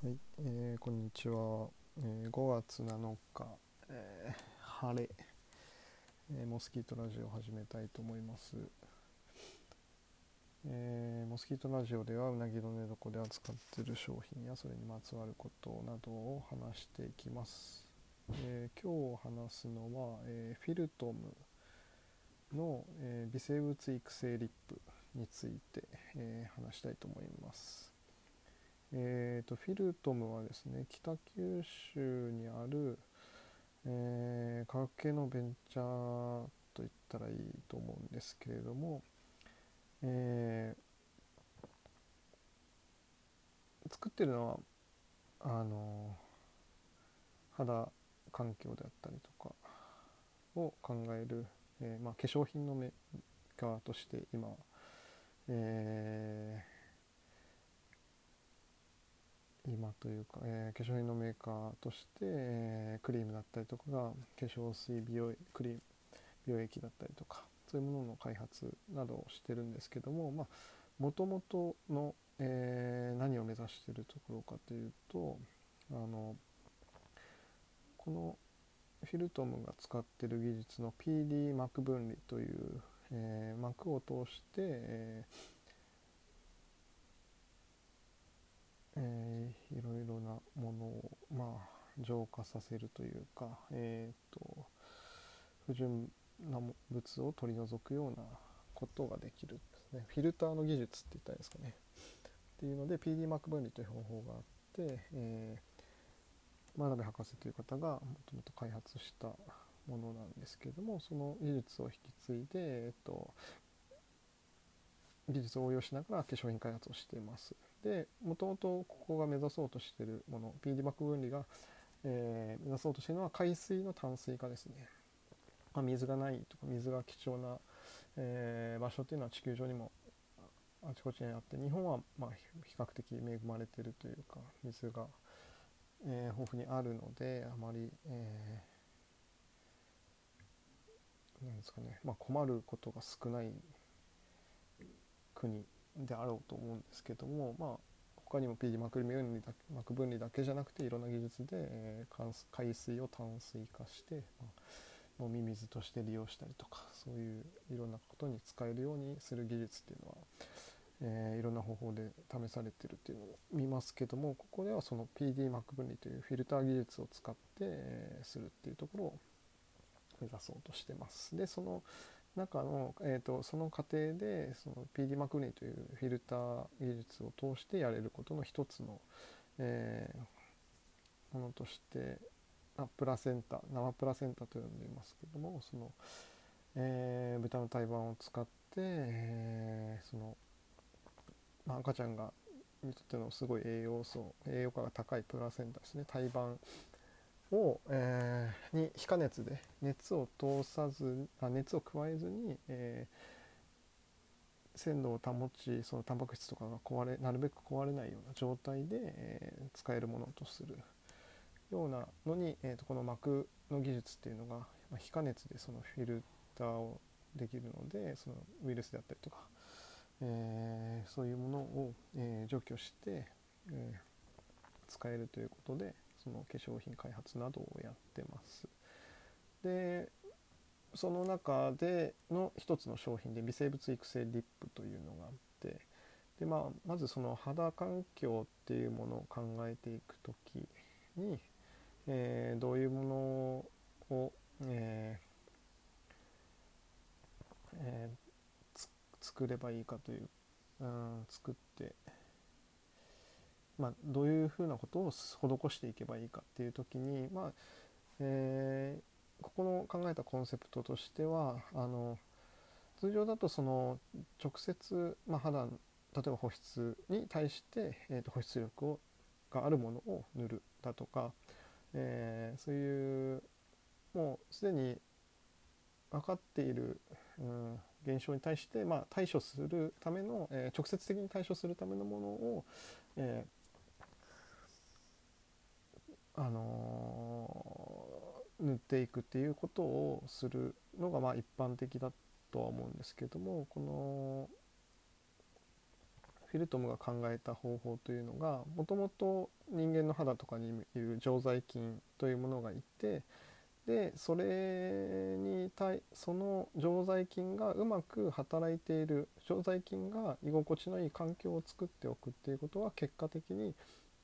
はい、えーこんにちは、えー5月7日、えー晴れ、えーモスキートラジオを始めたいと思います、えーモスキートラジオではうなぎの寝床で扱っている商品やそれにまつわることなどを話していきます、えー今日話すのは、えーフィルトムの、えー微生物育成リップについて、えー話したいと思います。えー、とフィルトムはですね北九州にある、えー科学系のベンチャーと言ったらいいと思うんですけれども、えー作ってるのはあの肌環境であったりとかを考える、えーまあ、化粧品のメーカーとして今、えー今というか、えー化粧品のメーカーとして、えークリームだったりとかが化粧水美容クリーム美容液だったりとかそういうものの開発などをしてるんですけどもまあもともとの、えー何を目指してるところかというとあのこのフィルトムが使ってる技術の PD 膜分離という、えー膜を通して、えーえーいろいろなものを、まあ、浄化させるというか、えー、と不純な物を取り除くようなことができるですね。フィルターの技術って言ったらいいですかね。っていうので PD 膜分離という方法があって、えー真鍋博士という方がもともと開発したものなんですけれどもその技術を引き継いで、えっと技術を応用しながら化粧品開発をしています。でもともとここが目指そうとしているもの PD 膜分離が、えー目指そうとしているのは海水の淡水化ですね、まあ、水がないとか水が貴重な、えー場所っていうのは地球上にもあちこちにあって日本はまあ比較的恵まれているというか水が、えー豊富にあるのであまり、えーなんですかね、まあ、困ることが少ない国であろうと思うんですけども、まあ、他にも PD 膜分離だ膜分離だけじゃなくていろんな技術で、えー海海水を淡水化して、まあ、飲み水として利用したりとかそういういろんなことに使えるようにする技術っていうのは、えーいろんな方法で試されてるっていうのを見ますけどもここではその PD 膜分離というフィルター技術を使って、えーするっていうところを目指そうとしてます。でその中の、えー、とその過程でその PD 膜分離というフィルター技術を通してやれることの一つの、えーものとしてあプラセンタ生プラセンタと呼んでいますけどもその、えー豚の胎盤を使って、えーその、まあ、赤ちゃんがにとってのすごい栄養素栄養価が高いプラセンタですね胎盤を、えーに非加熱で熱を通さずあ熱を加えずに、えー鮮度を保ちそのタンパク質とかが壊れなるべく壊れないような状態で、えー使えるものとするようなのに、えーとこの膜の技術っていうのが、まあ非加熱でそのフィルターをできるのでそのウイルスであったりとか、えーそういうものを、え除去して、え使えるということでその化粧品開発などをやってます。でその中での一つの商品で微生物育成リップというのがあってで、まあ、まずその肌環境っていうものを考えていく時に、えーどういうものを、えーえー作ればいいかという、うん、作ってまあ、どういうふうなことを施していけばいいかっていう時に、まあえーここの考えたコンセプトとしてはあの通常だとその直接、まあ、肌例えば保湿に対して、えーと保湿力をがあるものを塗るだとか、えーそういうもうすでに分かっている、うん、現象に対して、まあ、対処するための、えー直接的に対処するためのものを、えーあの塗っていくっていうことをするのがまあ一般的だとは思うんですけどもこのフィルトムが考えた方法というのがもともと人間の肌とかにいる常在菌というものがいてでそれに対その常在菌がうまく働いている常在菌が居心地のいい環境を作っておくっていうことは結果的に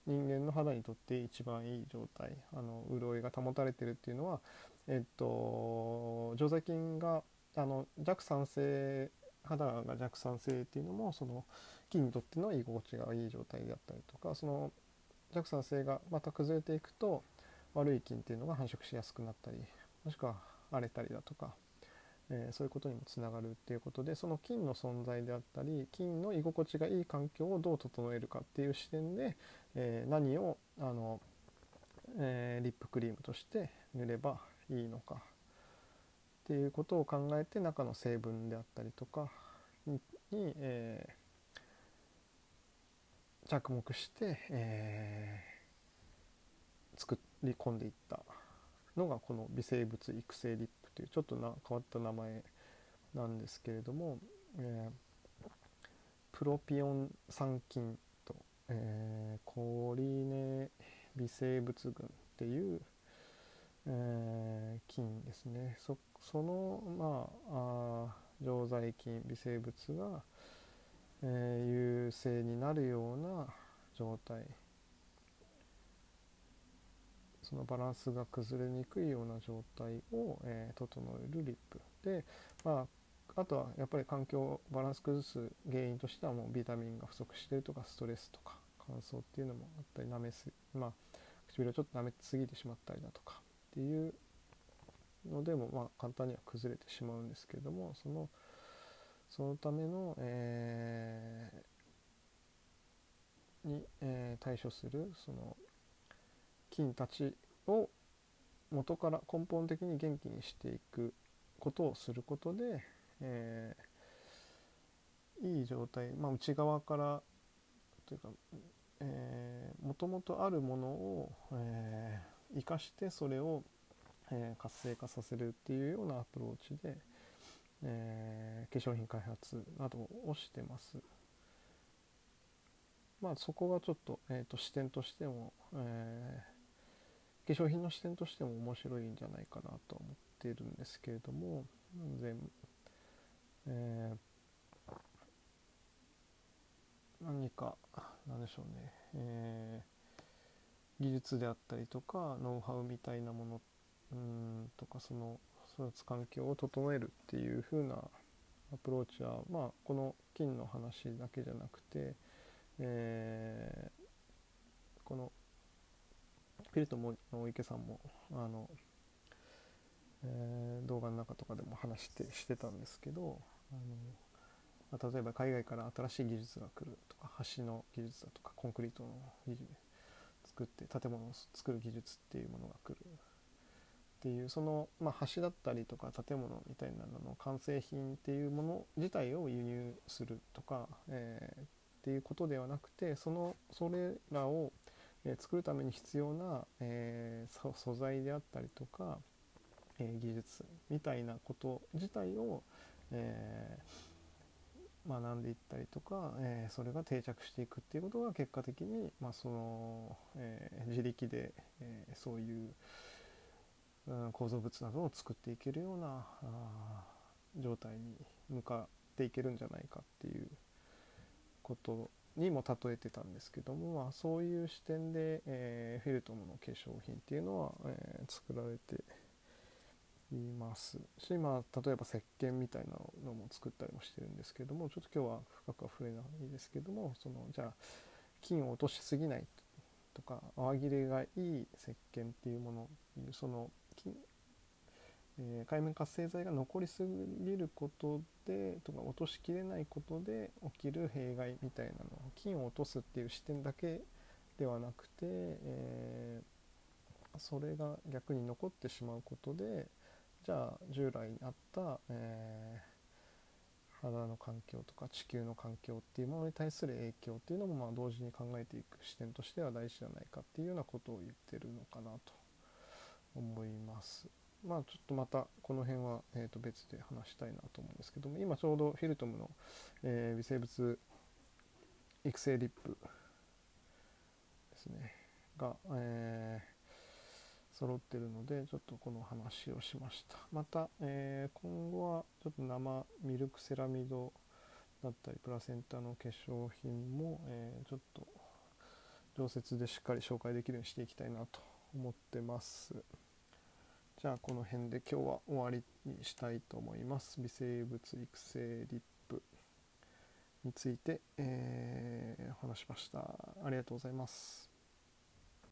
人間の肌にとって一番いい状態あの潤いが保たれてるっていうのは、えっと、常在菌があの弱酸性肌が弱酸性っていうのもその菌にとっての居心地がいい状態であったりとかその弱酸性がまた崩れていくと悪い菌っていうのが繁殖しやすくなったりもしくは荒れたりだとか、えー、そういうことにもつながるっていうことでその菌の存在であったり菌の居心地がいい環境をどう整えるかっていう視点で、えー、何をあの、えー、リップクリームとして塗ればいいのかっていうことを考えて中の成分であったりとかに、え、着目して、え、作り込んでいったのがこの微生物育成リップ。というちょっとな変わった名前なんですけれども、えー、プロピオン酸菌と、えー、コリネ微生物群っていう、えー、菌ですね。そのまああ常在菌微生物が、え、優勢になるような状態そのバランスが崩れにくいような状態を、えー、整えるリップで、まあ、あとはやっぱり環境バランス崩す原因としてはもうビタミンが不足してるとかストレスとか乾燥っていうのもあったり舐めすまあ唇をちょっと舐めすぎてしまったりだとかっていうのでもまあ簡単には崩れてしまうんですけれどもそのそのための、えー、に、えー、対処するその菌たちを元から根本的に元気にしていくことをすることで、えー、いい状態、まあ、内側からというかもともとあるものを、えー、生かしてそれをえー、活性化させるっていうようなアプローチで、えー、化粧品開発などをしてます。まあそこがちょっと,、えーと、視点としても、えー、化粧品の視点としても面白いんじゃないかなと思っているんですけれども全、えー、何か何でしょうね、えー、技術であったりとかノウハウみたいなものうんとかその育つ環境を整えるっていう風なアプローチはまあこの金の話だけじゃなくて、えー、このピルトの池さんもあの、えー、動画の中とかでも話してしてたんですけどあの、ま、例えば海外から新しい技術が来るとか橋の技術だとかコンクリートの技術作って建物を作る技術っていうものが来る。っていうその、まあ、橋だったりとか建物みたいなのの完成品っていうもの自体を輸入するとか、えー、っていうことではなくてそのそれらを、え、作るために必要な、えー、素材であったりとか、え技術みたいなこと自体を、え学んでいったりとか、えそれが定着していくっていうことが結果的に、まあそのえ自力で、えそういううん構造物などを作っていけるような状態に向かっていけるんじゃないかっていうことにも例えてたんですけども、まあ、そういう視点で、えー、フェルトムの化粧品っていうのは、えー、作られています。し、まあ、例えば石鹸みたいなのも作ったりもしてるんですけどもちょっと今日は深くは触れないですけどもそのじゃあ菌を落としすぎないとか泡切れがいい石鹸っていうものそのえー、海面活性剤が残りすぎることでとか落としきれないことで起きる弊害みたいなの菌を落とすっていう視点だけではなくて、えー、それが逆に残ってしまうことでじゃあ従来にあった、えー、肌の環境とか地球の環境っていうものに対する影響っていうのもまあ同時に考えていく視点としては大事じゃないかっていうようなことを言ってるのかなと思います。まあちょっとまたこの辺は、えー、と別で話したいなと思うんですけども今ちょうどフィルトムの、えー、微生物育成リップですねが、えー、揃ってるのでちょっとこの話をしました。また、えー、今後はちょっと生ミルクセラミドだったりプラセンタの化粧品も、えー、ちょっと常設でしっかり紹介できるようにしていきたいなと思ってます。じゃあこの辺で今日は終わりにしたいと思います。微生物育成リップについて、えー、話しました。ありがとうございます。